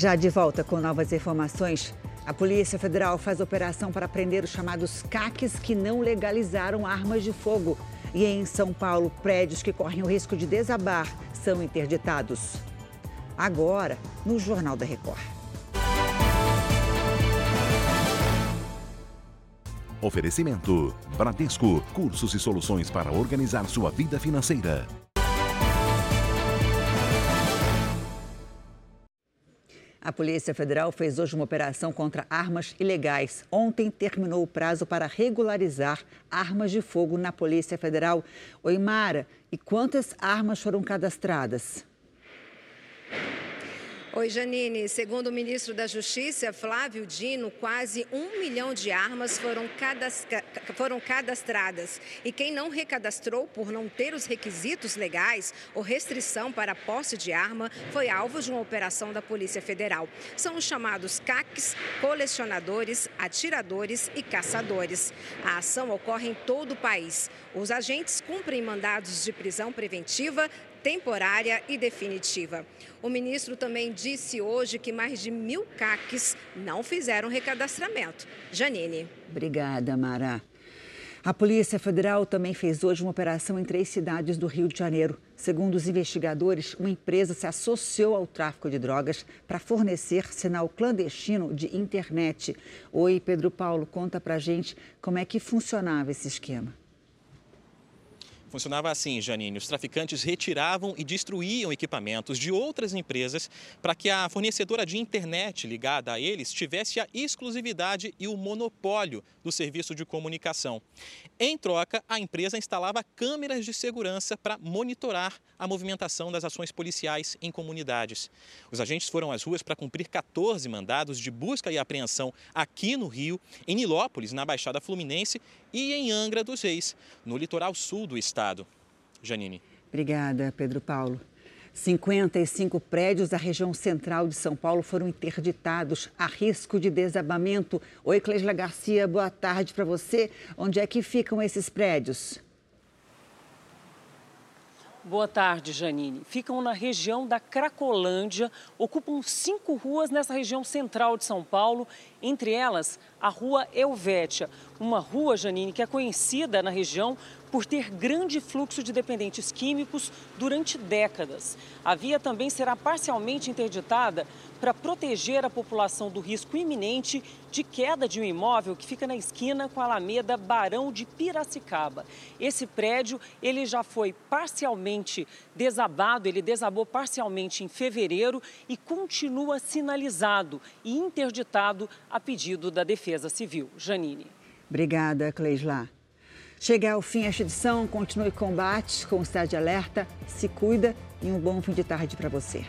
Já de volta com novas informações, a Polícia Federal faz operação para prender os chamados CACs que não legalizaram armas de fogo. E em São Paulo, prédios que correm o risco de desabar são interditados. Agora, no Jornal da Record. Oferecimento: Bradesco, cursos e soluções para organizar sua vida financeira. A Polícia Federal fez hoje uma operação contra armas ilegais. Ontem terminou o prazo para regularizar armas de fogo na Polícia Federal. Oi, Mara, e quantas armas foram cadastradas? Oi, Janine. Segundo o ministro da Justiça, Flávio Dino, quase um milhão de armas foram, cadastra... foram cadastradas. E quem não recadastrou por não ter os requisitos legais ou restrição para posse de arma foi alvo de uma operação da Polícia Federal. São os chamados CACs, colecionadores, atiradores e caçadores. A ação ocorre em todo o país. Os agentes cumprem mandados de prisão preventiva, temporária e definitiva. O ministro também disse hoje que mais de mil CACs não fizeram recadastramento. Janine. Obrigada, Mara. A Polícia Federal também fez hoje uma operação em três cidades do Rio de Janeiro. Segundo os investigadores, uma empresa se associou ao tráfico de drogas para fornecer sinal clandestino de internet. Oi, Pedro Paulo, conta pra gente como é que funcionava esse esquema. Funcionava assim, Janine. Os traficantes retiravam e destruíam equipamentos de outras empresas para que a fornecedora de internet ligada a eles tivesse a exclusividade e o monopólio do serviço de comunicação. Em troca, a empresa instalava câmeras de segurança para monitorar a movimentação das ações policiais em comunidades. Os agentes foram às ruas para cumprir 14 mandados de busca e apreensão aqui no Rio, em Nilópolis, na Baixada Fluminense, e em Angra dos Reis, no litoral sul do estado. Janine. Obrigada, Pedro Paulo. 55 prédios da região central de São Paulo foram interditados a risco de desabamento. Oi, Cleisla Garcia, boa tarde para você. Onde é que ficam esses prédios? Boa tarde, Janine. Ficam na região da Cracolândia, ocupam cinco ruas nessa região central de São Paulo, entre elas a Rua Elvétia, uma rua, Janine, que é conhecida na região por ter grande fluxo de dependentes químicos durante décadas. A via também será parcialmente interditada para proteger a população do risco iminente de queda de um imóvel que fica na esquina com a Alameda Barão de Piracicaba. Esse prédio, ele já foi parcialmente desabado, ele desabou parcialmente em fevereiro e continua sinalizado e interditado a pedido da Defesa Civil. Janine. Obrigada, Cleisla. Chega ao fim esta edição, continue combate com o Cidade Alerta, se cuida e um bom fim de tarde para você.